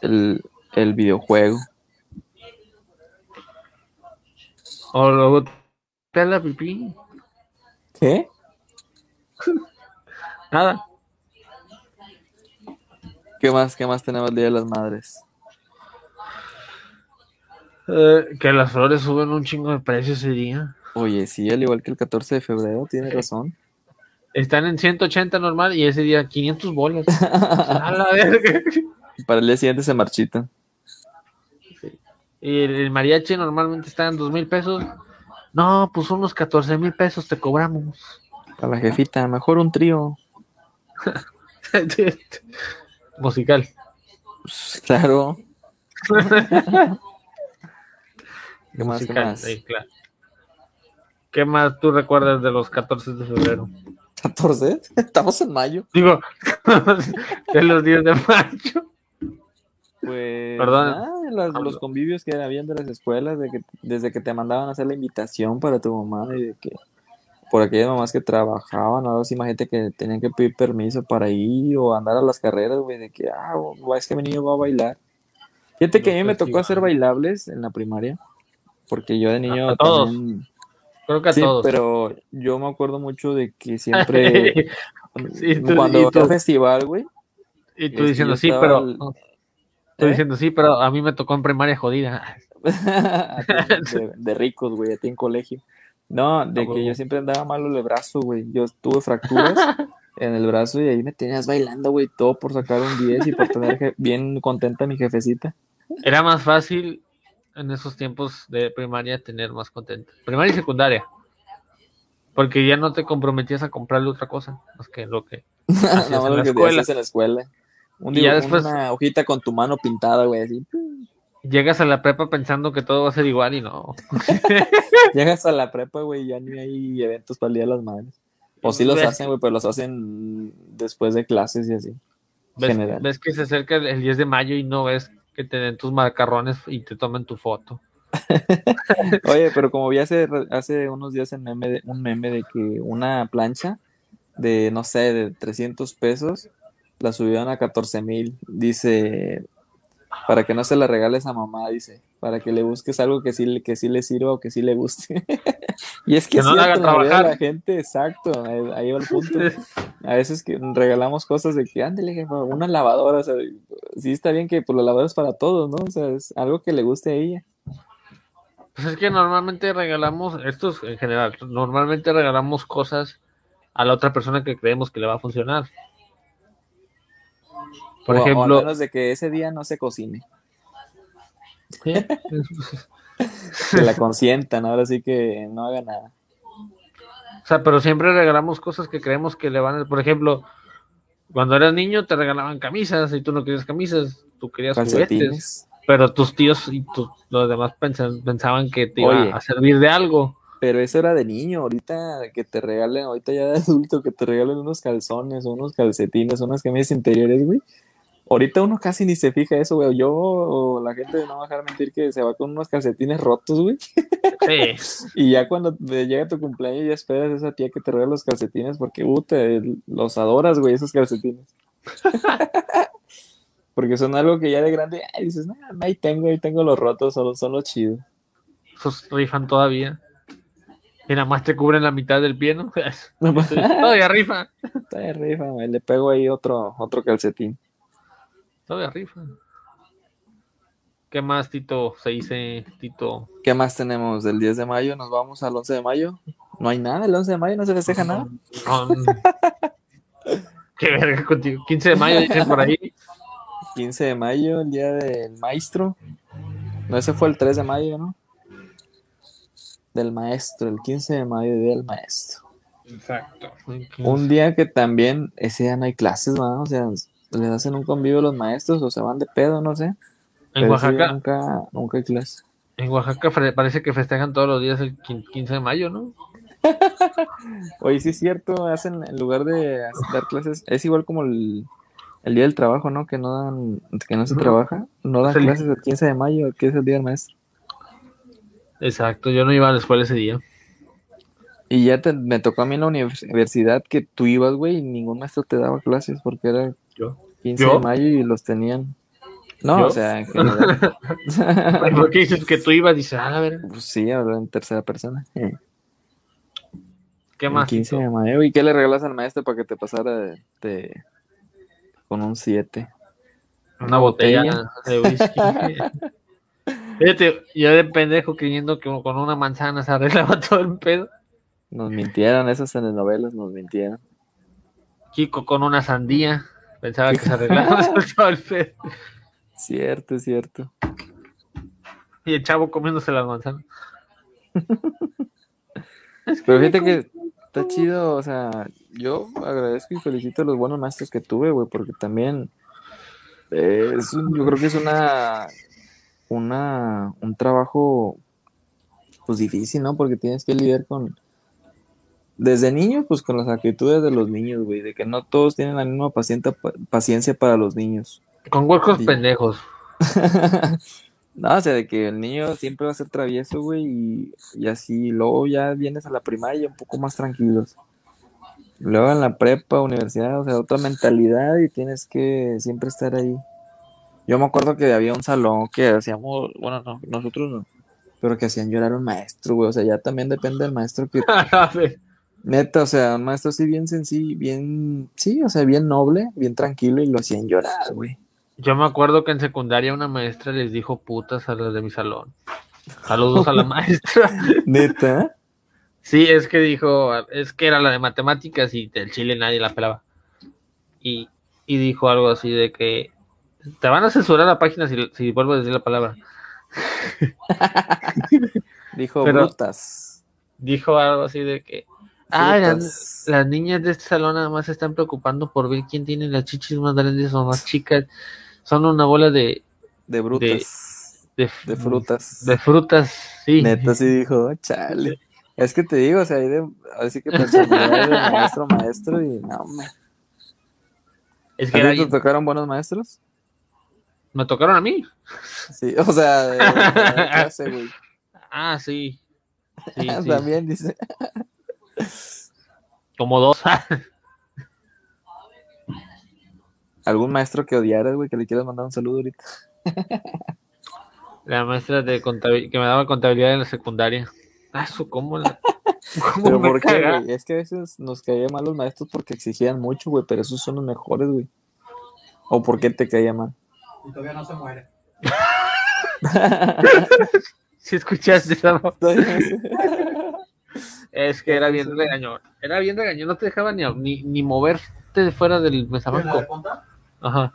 el, el videojuego. O luego te la pipí. ¿Qué? Nada. ¿Qué más? ¿Qué más tenemos el Día de las Madres? Eh, que las flores suben un chingo de precio ese día. Oye, sí, al igual que el 14 de febrero, tiene razón. Están en 180 normal y ese día 500 bolas. A la verga. Para el día siguiente se marchita. Y el, el mariachi normalmente está en 2 mil pesos. No, pues unos 14 mil pesos te cobramos. Para la jefita, mejor un trío. Musical. Pues, claro. ¿Qué más? ¿Qué Musical, más? sí, claro. ¿Qué más tú recuerdas de los 14 de febrero? 14. Estamos en mayo. Digo, de los días de mayo. Pues Perdón. nada, los, los convivios que habían de las escuelas, de que, desde que te mandaban a hacer la invitación para tu mamá y de que por aquellas mamás que trabajaban, ahora sí, imagínate que tenían que pedir permiso para ir o andar a las carreras, güey, de que, ah, es que mi niño va a bailar. Fíjate que a mí me tocó hacer bailables en la primaria, porque yo de niño A todos. también- Creo que a Sí, todos. pero yo me acuerdo mucho de que siempre, Sí, tú- cuando tú- festival, güey, y tú es que diciendo sí, pero. al- Tú ¿Eh? diciendo sí, pero a mí me tocó en primaria jodida. De, de ricos, güey, a ti en colegio. No, de que yo siempre andaba malo el brazo, güey. Yo tuve fracturas en el brazo y ahí me tenías bailando, güey, todo por sacar un 10 y por tener bien contenta mi jefecita. Era más fácil en esos tiempos de primaria tener más contento. Primaria y secundaria. Porque ya no te comprometías a comprarle otra cosa más que lo que. Nada en más lo la que escuela. hacías en la escuela. Un Y ya después- una hojita con tu mano pintada, güey, así. Llegas a la prepa pensando que todo va a ser igual y no. Llegas a la prepa, güey, ya ni hay eventos para el Día de las Madres. O sí los Ves- hacen, güey, pero los hacen después de clases y así. Ves, general. ves que se acerca el- el 10 de mayo y no ves que te den tus macarrones y te tomen tu foto. Oye, pero como vi hace, hace unos días en meme un meme de que una plancha de, no sé, de 300 pesos, la subieron a 14 mil. Dice, para que no se la regales a mamá, dice, para que le busques algo que sí, que sí le sirva o que sí le guste. y es que, Que no sí, la haga trabajar. la gente, exacto, ahí, va el punto. A veces que regalamos cosas de que, ándale, una lavadora, o sea, sí está bien que pues, la lavadora es para todos, ¿no? O sea, es algo que le guste a ella. Pues es que normalmente regalamos, esto es en general, normalmente regalamos cosas a la otra persona que creemos que le va a funcionar. Por O- o ejemplo, menos de que ese día no se cocine. ¿eh? Que la consientan, ahora sí que no haga nada. o sea, pero siempre regalamos cosas que creemos que le van a... Por ejemplo, cuando eras niño te regalaban camisas y tú no querías camisas, tú querías juguetes. Pero tus tíos y tu- los demás pensan- pensaban que te iba Oye. a servir de algo. Pero eso era de niño, ahorita que te regalen, ahorita ya de adulto, que te regalen unos calzones, unos calcetines, unas camisas interiores, güey. Ahorita uno casi ni se fija eso, güey. Yo o la gente no va a dejar mentir que se va con unos calcetines rotos, güey. Sí. Y ya cuando llega tu cumpleaños ya esperas a esa tía que te regale los calcetines porque, uh, te- los adoras, güey, esos calcetines. porque son algo que ya de grande, ay, dices, no, ahí tengo, ahí tengo los rotos, son, son los chidos. Esos rifan todavía. Y nada más te cubren la mitad del pie, ¿no? todavía rifa. De rifa, güey, le pego ahí otro, otro calcetín. Todavía rifa. ¿Qué más, Tito? Se dice, Tito. ¿Qué más tenemos? Del 10 de mayo nos vamos al 11 de mayo. No hay nada, el 11 de mayo no se festeja nada. Qué verga contigo. 15 de mayo, dicen por ahí. 15 de mayo, el día del maestro. No, ese fue el 3 de mayo, ¿no? Del maestro, el 15 de mayo, día del maestro. Exacto. Un día que también, ese día no hay clases, ¿no? O sea, les hacen un convivio a los maestros o se van de pedo, no sé. En Pero Oaxaca, nunca, nunca hay clase. en Oaxaca parece que festejan todos los días el quin- 15 de mayo, ¿no? Oye, sí es cierto, hacen, en lugar de dar clases, es igual como el, el día del trabajo, ¿no? Que no dan, que no se trabaja, no dan el- clases el 15 de mayo, que es el día del maestro. Exacto, yo no iba a la escuela ese día. Y ya te- me tocó a mí en la universidad que tú ibas, güey, y ningún maestro te daba clases porque era Yo. 15 ¿Yo? de mayo y los tenían. No, ¿Yo? o sea, en general. ¿Por qué dices que tú ibas? Dices, ah, a ver, Pues sí, hablo en tercera persona. Eh, ¿qué más? 15 de mayo. ¿Y qué le regalas al maestro para que te pasara de, de- con un 7? Una botella de whisky. Fíjate, yo de pendejo creyendo que con una manzana se arreglaba todo el pedo. Nos mintieron, esas telenovelas nos mintieron. Kiko con una sandía. Pensaba que se arreglaba todo el pedo. Cierto, cierto. Y el chavo comiéndose las manzanas. Pero fíjate que está chido, o sea, yo agradezco y felicito a los buenos maestros que tuve, güey, porque también eh, es un- yo creo que es una, una, un trabajo, pues difícil, ¿no? Porque tienes que lidiar con, desde niños, pues con las actitudes de los niños, güey, de que no todos tienen la misma pacienta- paciencia para los niños. Con huecos pendejos. No, o sea, de que el niño siempre va a ser travieso, güey, y, y así, luego ya vienes a la primaria un poco más tranquilos. Luego en la prepa, universidad, o sea, otra mentalidad y tienes que siempre estar ahí. Yo me acuerdo que había un salón que hacíamos, bueno, no, nosotros no, pero que hacían llorar a un maestro, güey, o sea, ya también depende del maestro que, neta, o sea, un maestro así bien sencillo, bien, sí, o sea, bien noble, bien tranquilo y lo hacían llorar, güey. Yo me acuerdo que en secundaria una maestra les dijo putas a las de mi salón. Saludos a la maestra. Neta. Sí, es que dijo, es que era la de matemáticas y del chile nadie la pelaba. Y, y dijo algo así de que te van a censurar la página si, si vuelvo a decir la palabra. Dijo Pero- brutas. Dijo algo así de que, ah, las, niñas de este salón nada más se están preocupando por ver quién tiene las chichis más grandes o más chicas. Son una bola de, De brutas. de, De, frutas. de frutas, sí. Neta sí dijo, chale. Es que te digo, o sea, hay de, así que personalidad de maestro maestro y no, me. Es que ¿A era ti te tocaron buenos maestros? me tocaron a mí. Sí, o sea, de, de clase, güey. Ah, sí. Sí, sí. También dice. Como dos. ¿Algún maestro que odiaras, güey, que le quieras mandar un saludo ahorita? La maestra de que me daba contabilidad en la secundaria. Ah, su cómo la. cómo Pero me ¿por qué, güey? Es que a veces nos caían mal los maestros porque exigían mucho, güey, pero esos son los mejores, güey. ¿O por qué te caía mal? Y todavía no se muere. Si escuchaste esa voz. No. Es que era bien regañón. Era bien regañón, no te dejaba ni, ni, ni moverte de fuera del ¿En la de mesabanco. punta? Ajá.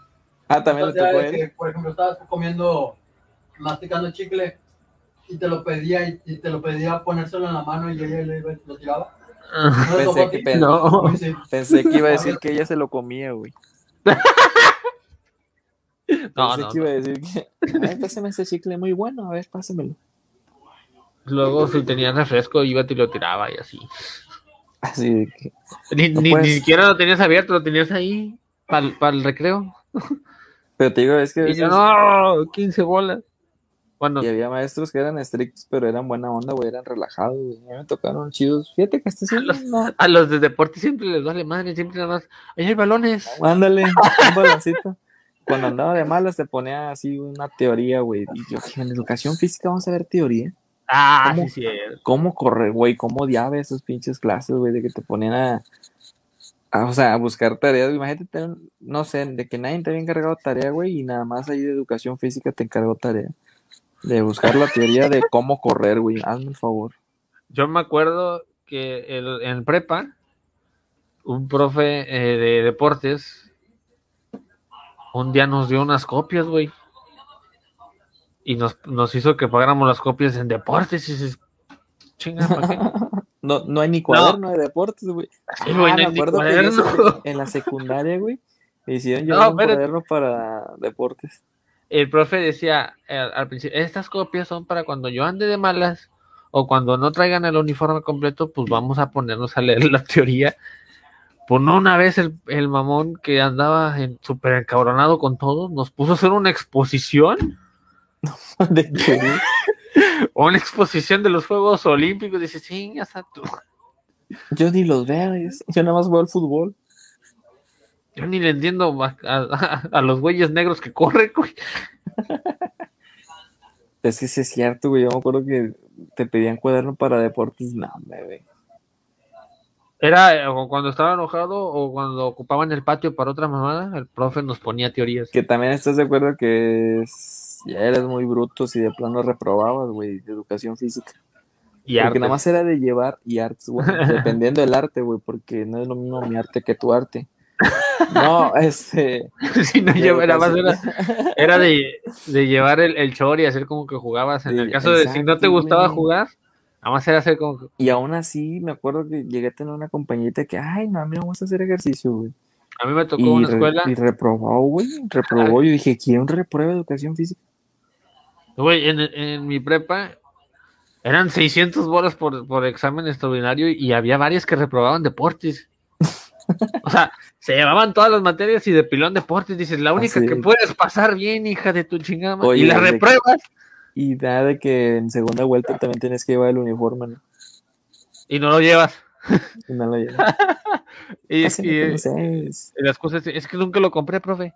ah, también le O sea, tocó a de él. que, por ejemplo, estabas comiendo, masticando chicle y te lo pedía y, y te lo pedía ponérselo en la mano y ella le iba- lo tiraba. ¿No le tocó Pensé a que, pen- No. Pensé que iba a decir que ella se lo comía, güey. No, Pensé no, que iba a decir que. Ay, pásame ese chicle muy bueno, a ver, pásamelo. Luego, si tenía refresco, iba y lo tiraba y así. Así de que. Ni, No ni, puedes- ni siquiera lo tenías abierto, lo tenías ahí para el recreo. Pero te digo, es que a Y yo, veces. no, 15 bolas. Bueno, Y había maestros que eran estrictos, pero eran buena onda, güey, eran relajados, güey. A me tocaron chidos. Fíjate que este sí, no. a los de deporte siempre les vale madre, siempre nada más. Ahí hay balones. Ándale, un baloncito. Cuando andaba de malas te ponía así una teoría, güey. Y yo en educación física vamos a ver teoría. Ah, ¿Cómo? sí, sí. ¿Cómo correr, güey? ¿Cómo odiaba esos pinches clases, güey? De que te ponían a, a, o sea, a buscar tareas. Imagínate, tener- no sé, de que nadie te había encargado tarea, güey, y nada más ahí de educación física te encargó tarea. De buscar la teoría de cómo correr, güey. Hazme el favor. Yo me acuerdo que el- en prepa, un profe eh, de deportes, un día nos dio unas copias, güey. Y nos, nos hizo que pagáramos las copias en deportes. Y dices, chinga, ¿para qué? No, no hay ni cuaderno de deportes, güey. Sí, güey, Ah, no me acuerdo que cuaderno. en la secundaria, güey, me hicieron No, llevar un cuaderno para deportes. El profe decía eh, al principio, estas copias son para cuando yo ande de malas o cuando no traigan el uniforme completo, pues vamos a ponernos a leer la teoría. Pues no, una vez el, el mamón que andaba en- súper encabronado con todo, nos puso a hacer una exposición, De que, una exposición de los Juegos Olímpicos. Dice, sí, ya está tú. yo ni los veo, yo, nada más veo el fútbol. Yo ni le entiendo a, a- a los güeyes negros que corren, güey. Es que sí es cierto, güey. Yo me acuerdo que te pedían cuaderno para deportes. No, güey. Era eh, cuando estaba enojado o cuando ocupaban el patio para otra mamada, el profe nos ponía teorías. Que también estás de acuerdo que es- ya eres muy bruto si de plano reprobabas, güey, de educación física. Y porque artes. nada más era de llevar y artes, güey, dependiendo del arte, güey, porque no es lo mismo mi arte que tu arte. No, este. Sí, no, lleva- nada más era, era de, de llevar el, el short y hacer como que jugabas. En Sí, el caso de si no te gustaba jugar, nada más era hacer como que. Y aún así, me acuerdo que llegué a tener una compañita que, ay, no, a mí no me gusta hacer ejercicio, güey. A mí me tocó Y, una re- escuela, y reprobó, güey, reprobó. Yo dije, ¿quién reprueba educación física? Güey, en, en mi prepa eran 600 bolas por, por examen extraordinario y había varias que reprobaban deportes. O sea, se llevaban todas las materias y de pilón deportes. Dices, la única Así que es. puedes pasar bien, hija de tu chingada. Oye, y la repruebas Y nada de que en segunda vuelta también tienes que llevar el uniforme, ¿no? y no lo llevas. Y no lo llevas. Y, no y las cosas, es que nunca lo compré, profe.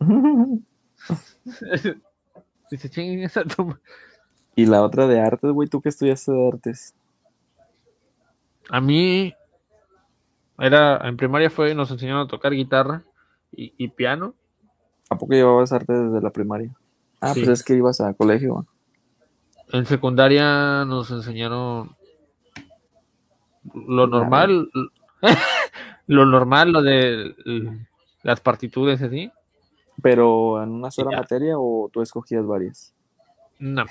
Dice, chinguen esa toma. Y la otra de artes, güey, ¿tú qué estudiaste de artes? A mí, era, en primaria fue, nos enseñaron a tocar guitarra y, y piano. ¿A poco llevabas artes desde la primaria? Ah, Sí. pues es que ibas a colegio. En secundaria nos enseñaron lo normal, lo normal, lo de las partitudes así. Pero en una sola Ya. materia o tú escogías varias? No,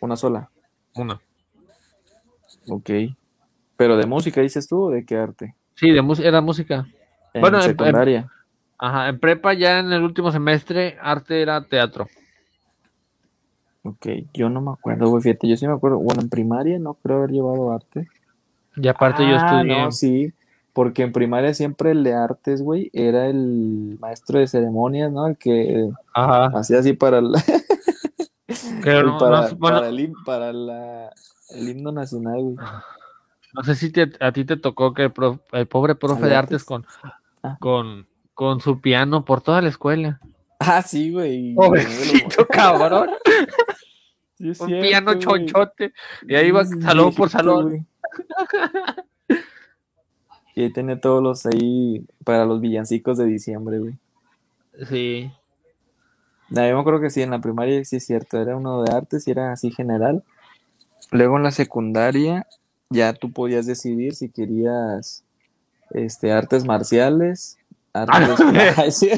Una sola. una. Ok. Pero de música dices tú o de qué arte? Sí, de música, era música. En Bueno, en- secundaria. Ajá, en prepa ya en el último semestre, arte era teatro. Ok, yo no me acuerdo, güey, fíjate, yo sí me acuerdo, bueno, en primaria no creo haber llevado arte. Y aparte yo Ah, estudié. no, sí, porque en primaria siempre el de artes, güey, era el maestro de ceremonias, ¿no? El que Ajá. hacía así para el, no, para, no- bueno, para el, him- para la- el himno nacional, güey. no sé si te- a ti te tocó que el, prof- el pobre profe ¿De artes? artes con, Ah. con, con su piano por toda la escuela. Ah, sí, güey. Pobrecito cabrón. Sí, es Un cierto, piano chonchote. Y ahí sí, salón por salón. Y ahí tenía todos los ahí para los villancicos de diciembre, güey. Sí. No, yo me acuerdo que sí, en la primaria sí es cierto, era uno de artes y era así general. Luego en la secundaria ya tú podías decidir si querías este, artes marciales, artes... Sí.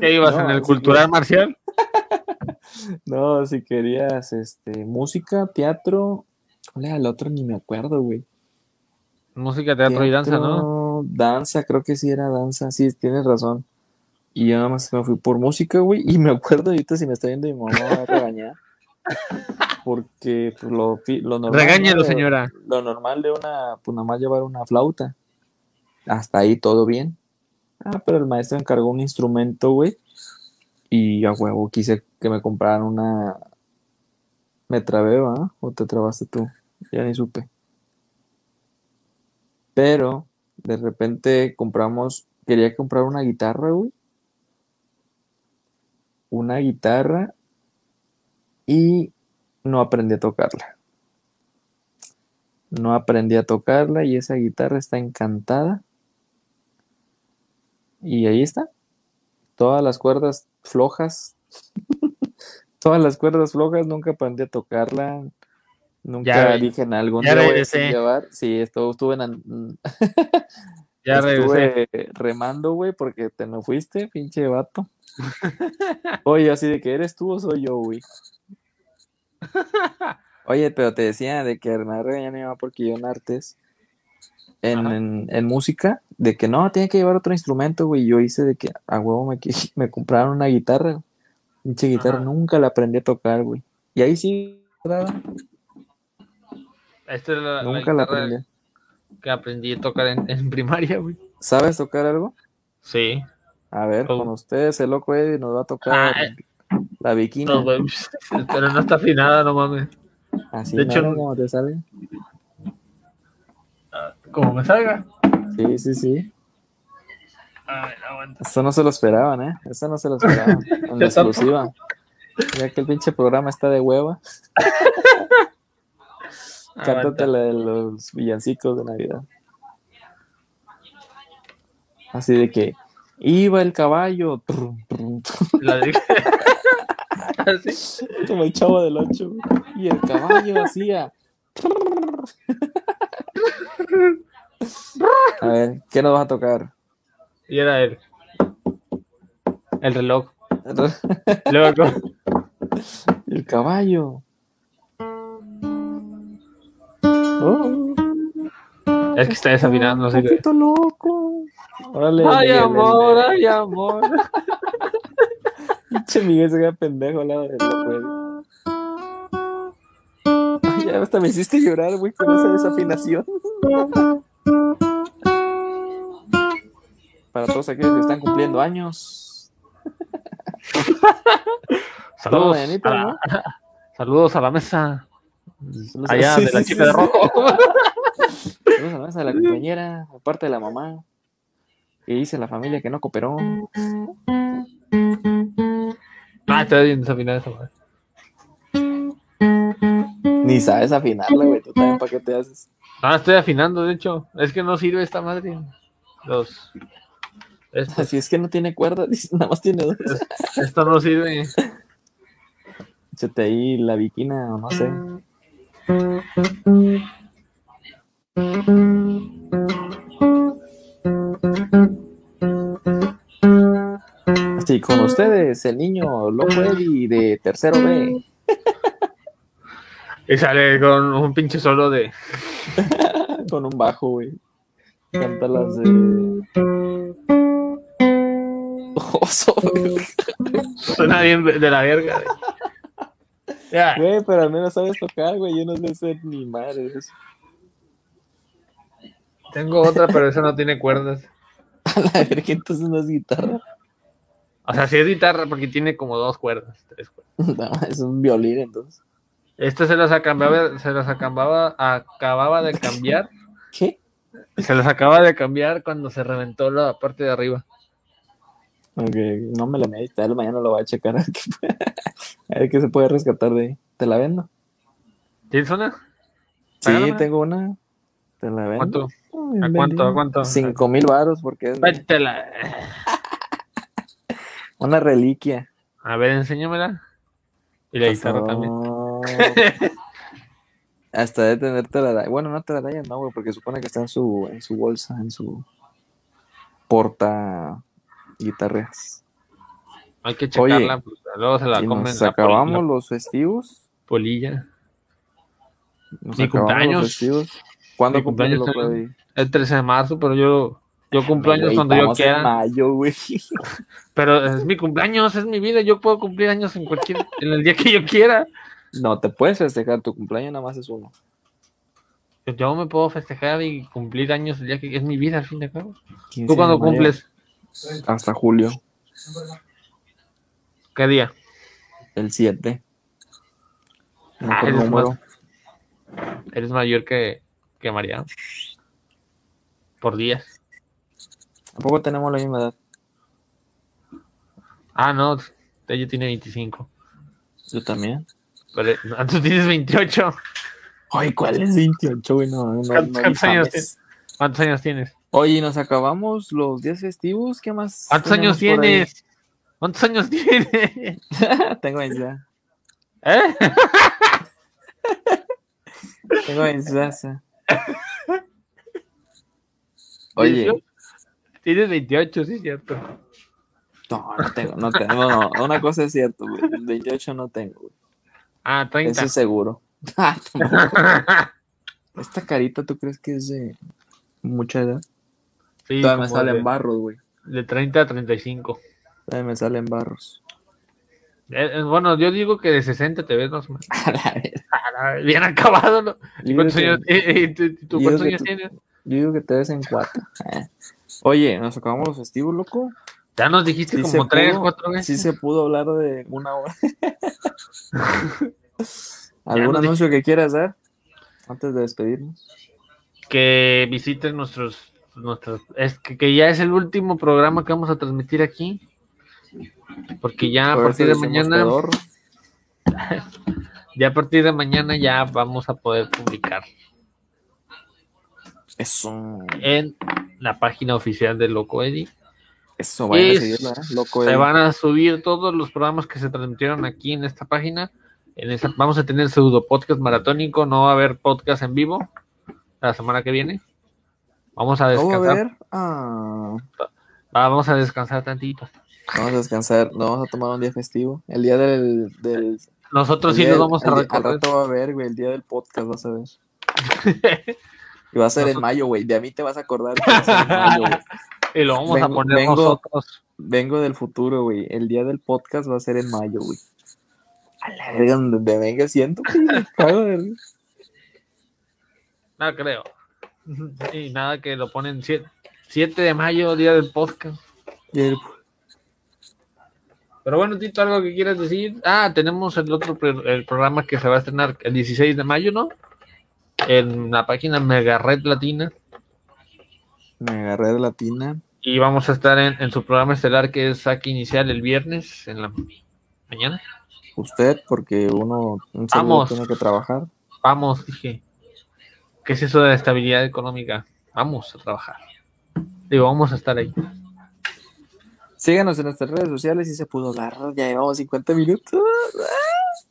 ¿Qué ibas No, en el cultural marcial? No, si querías este, música, teatro... ¿Cuál era el otro? Ni me acuerdo, güey. Música, teatro y danza, ¿no? Danza, creo que sí era danza, sí, tienes razón. Y yo nada más me fui por música, güey, y me acuerdo ahorita si me está viendo mi mamá me va a regañar. Porque pues, lo, lo normal. Regáñelo, ¿no? señora. Lo normal de una, pues nada más llevar una flauta. Hasta ahí todo bien. Ah, pero el maestro encargó un instrumento, güey. Y a huevo quise que me compraran una. Me trabé, ¿ah? ¿O te trabaste tú? Ya ni supe. Pero de repente compramos. Quería comprar una guitarra, güey. Una guitarra. Y no aprendí a tocarla. No aprendí a tocarla y esa guitarra está encantada. Y ahí está. Todas las cuerdas flojas. Todas las cuerdas flojas, nunca aprendí a tocarla. Nunca Ya- dije en algún ya día voy a regresé. llevar. Sí, esto estuve en an- Ya regresé. estuve remando, güey, porque te me fuiste, pinche vato. Oye, así de que eres tú o soy yo, güey. Oye, pero te decía de que me regañó mi mamá porque yo en artes, en, en, en música, de que no, tiene que llevar otro instrumento, güey. Yo hice de que a huevo me, me compraron una guitarra. Pinche guitarra, Ajá. nunca la aprendí a tocar, güey. Y ahí sí, ¿verdad? Esta es la, la nunca la aprendí. que aprendí a tocar en, en primaria, güey. ¿Sabes tocar algo? Sí. A ver, Oh. con ustedes, el loco Eddie nos va a tocar Ah, la bikini. No. Pero no está afinada, no mames. Así, de hecho, como te sale. Como me salga. Sí, sí, sí. A ver, aguanta. Esto no se lo esperaban, ¿eh? Esto no se lo esperaban. En la exclusiva. Ya que el pinche programa está de hueva, cántate Aguanta. la de los villancicos de Navidad. Así de que iba el caballo, trum, trum, trum, La de- Así. como el chavo del 8, y el caballo hacía. A ver, ¿qué nos vas a tocar? Y era él. El reloj. Luego, El caballo. Oh, es que está desafinado, no un sé qué. poquito loco. Órale, Ay, Miguel, amor, ay, amor. Pinche Miguel se queda pendejo al lado de loco. Ay, ya hasta me hiciste llorar, güey, con esa desafinación. Para todos aquellos que están cumpliendo años. Saludos, mañanita, a la, saludos a la mesa. Allá sí, de la sí, chica sí, de rojo. Saludos a la compañera, aparte de la mamá. Que dice la familia que no cooperó. Ah, está bien desafinada esa madre. Ni sabes afinarla, güey. Tú también, ¿para qué te haces? Ah, estoy afinando, de hecho. Es que no sirve esta madre. Los. Esto, Así es que no tiene cuerda, nada más tiene dos. esto no sirve. Échate ahí la viquina o no sé. Sí, con ustedes, el niño Loco Eddie de tercero B. Y sale con un pinche solo de. Con un bajo, güey. Canta las de. Oso. Suena bien de la verga. güey. Ya, Güey, pero al menos sabes tocar, güey. Yo no sé ser ni madre. de eso. tengo otra, pero esa no tiene cuerdas. A la verga, entonces no es guitarra. O sea, sí es guitarra porque tiene como dos cuerdas, tres cuerdas. No, es un violín, entonces. Esta se las acababa, se las acababa, acababa de cambiar. ¿Qué? Se las acaba de cambiar cuando se reventó la parte de arriba. Ok, no me la medita, mañana lo voy a checar a ver qué, a ver qué se puede rescatar de ahí. ¿Te la vendo? ¿Tienes una? Sí, tengo una. ¿Te la vendo? ¿Cuánto? ¿A cuánto? ¿A cuánto? Cinco mil varos porque es Vétela. una reliquia. A ver, enséñamela. Y la guitarra también. Hasta de tener telarañas. Bueno, no telarañas, no, güey, porque supone que está en su, en su bolsa, en su porta guitarreas. Hay que Oye, checarla, pues, luego se la comen nos la acabamos los festivos. polilla. Nos Mi cumpleaños. los festivos. ¿Cuándo Mi cumpleaños cumpleaños. El 13 de marzo, pero yo, yo cumplo años Güey, cuando yo quiera. mayo. Pero es mi cumpleaños, es mi vida. Yo puedo cumplir años en cualquier, en el día que yo quiera. No, te puedes festejar, tu cumpleaños nada más es uno. Yo me puedo festejar y cumplir años el día que es mi vida, al fin de cabo. 15 ¿Tú de mayo cumples? Hasta julio, ¿Qué día? el 7. No Ah, eres más- Eres mayor que, que María. Por días. Tampoco tenemos la misma edad. Ah, no. Ella tiene 25. Yo también. Pero ah, tú tienes 28. Ay, ¿cuál es 28, güey? No, no, no, ¿Cuántos- no años. ¿Cuántos años tienes? Oye, nos acabamos los días festivos. ¿Qué más? ¿Cuántos años tienes? ¿Cuántos años tienes? Tengo 20. ¿Eh? Tengo 20. Oye, Tienes 28, sí, cierto. no, no tengo, no tengo. No, no, una cosa es cierto, güey. 28 no tengo, güey. Ah, 30. Eso es seguro. Ah. Esta carita, ¿tú crees que es de mucha edad? Sí, Todavía me salen de, barros, güey. de 30 a 35. Todavía me salen barros. Eh, eh, bueno, yo digo que de 60 te ves más o menos. A la vez. Bien acabado, ¿no? ¿Cuántos años, eh, eh, tú- cuántos años tú- tienes? Yo digo que te ves en cuatro. Ah. Oye, nos acabamos los festivos, loco. Ya nos dijiste Sí como se 3, pudo, 4 veces. Sí se pudo hablar de una hora. ¿Algún anuncio que quieras dar antes de despedirnos? Que visiten nuestros nuestras, es que, que ya es el último programa que vamos a transmitir aquí. Porque ya a partir de mañana, ya a partir de mañana ya vamos a poder publicar Eso. en la página oficial de Loco Eddie. Eso, vayan a seguirla, ¿eh? Loco. Se Eddie. van a subir todos los programas que se transmitieron aquí en esta página. En esa, vamos a tener pseudo podcast maratónico, no va a haber podcast en vivo la semana que viene. Vamos a ¿Cómo a descansar. ver? Ah, Va, vamos a descansar tantito. vamos a descansar. No vamos a tomar un día festivo. El día del. del Nosotros sí nos del- vamos a día- Al recorrer. rato va a ver, güey. El día del podcast vas a ver. Y va a ser en mayo, güey. De a mí te vas a acordar. que va a ser en mayo, güey. y lo vamos a poner vengo- nosotros. Vengo del futuro, güey. El día del podcast va a ser en mayo, güey. A la verga, donde venga siento, güey. No creo. Y nada que lo ponen 7 de mayo, día del podcast. El- Pero bueno, Tito, algo que quieras decir. Ah, tenemos el otro el programa que se va a estrenar el 16 de mayo, ¿no? En la página Mega Red Latina. Me agarré de latina. Y vamos a estar en, en su programa estelar que es Saque Inicial el viernes en la mañana. Usted, porque uno un Vamos. tiene que trabajar. Vamos, dije. ¿Qué es eso de la estabilidad económica? Vamos a trabajar. Digo, vamos a estar ahí. Síganos en nuestras redes sociales y se pudo hablar. Ya llevamos 50 minutos.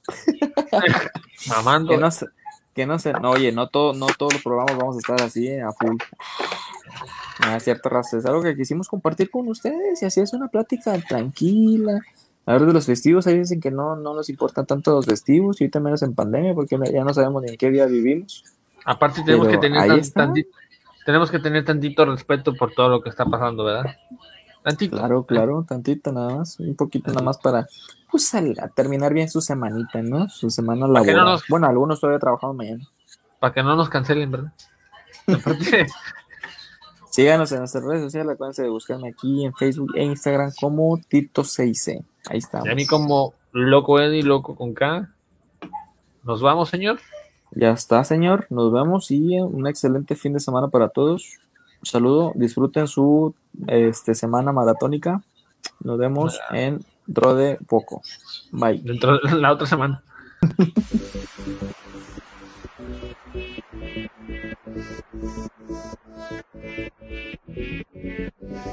Mamando. Que no se, que no se, no, oye, no todo, no todos los programas vamos a estar así a full. No es cierto, raza, es algo que quisimos compartir con ustedes y así es una plática tranquila. A ver de los festivos, ahí dicen que no, no nos importan tanto los festivos y ahorita menos en pandemia porque ya no sabemos ni en qué día vivimos. Aparte tenemos Pero que tener ahí tan- está. tanti- tenemos que tener tantito respeto por todo lo que está pasando, ¿verdad? Tantito. Claro, claro, tantito nada más, un poquito nada más para pues al- a terminar bien su semanita, ¿no? Su semana no laboral. nos- Bueno, algunos todavía trabajando mañana. Para que no nos cancelen, ¿verdad? Aparte, Síganos en nuestras redes sociales, acuérdense de buscarme aquí en Facebook e Instagram como Tito6C. Ahí estamos. y a mí como loco Eddie, loco con K. Nos vamos, señor. Ya está, señor. Nos vemos y eh, un excelente fin de semana para todos. Un saludo. Disfruten su este, semana maratónica. Nos vemos en dentro de poco. Bye. Dentro de la otra semana.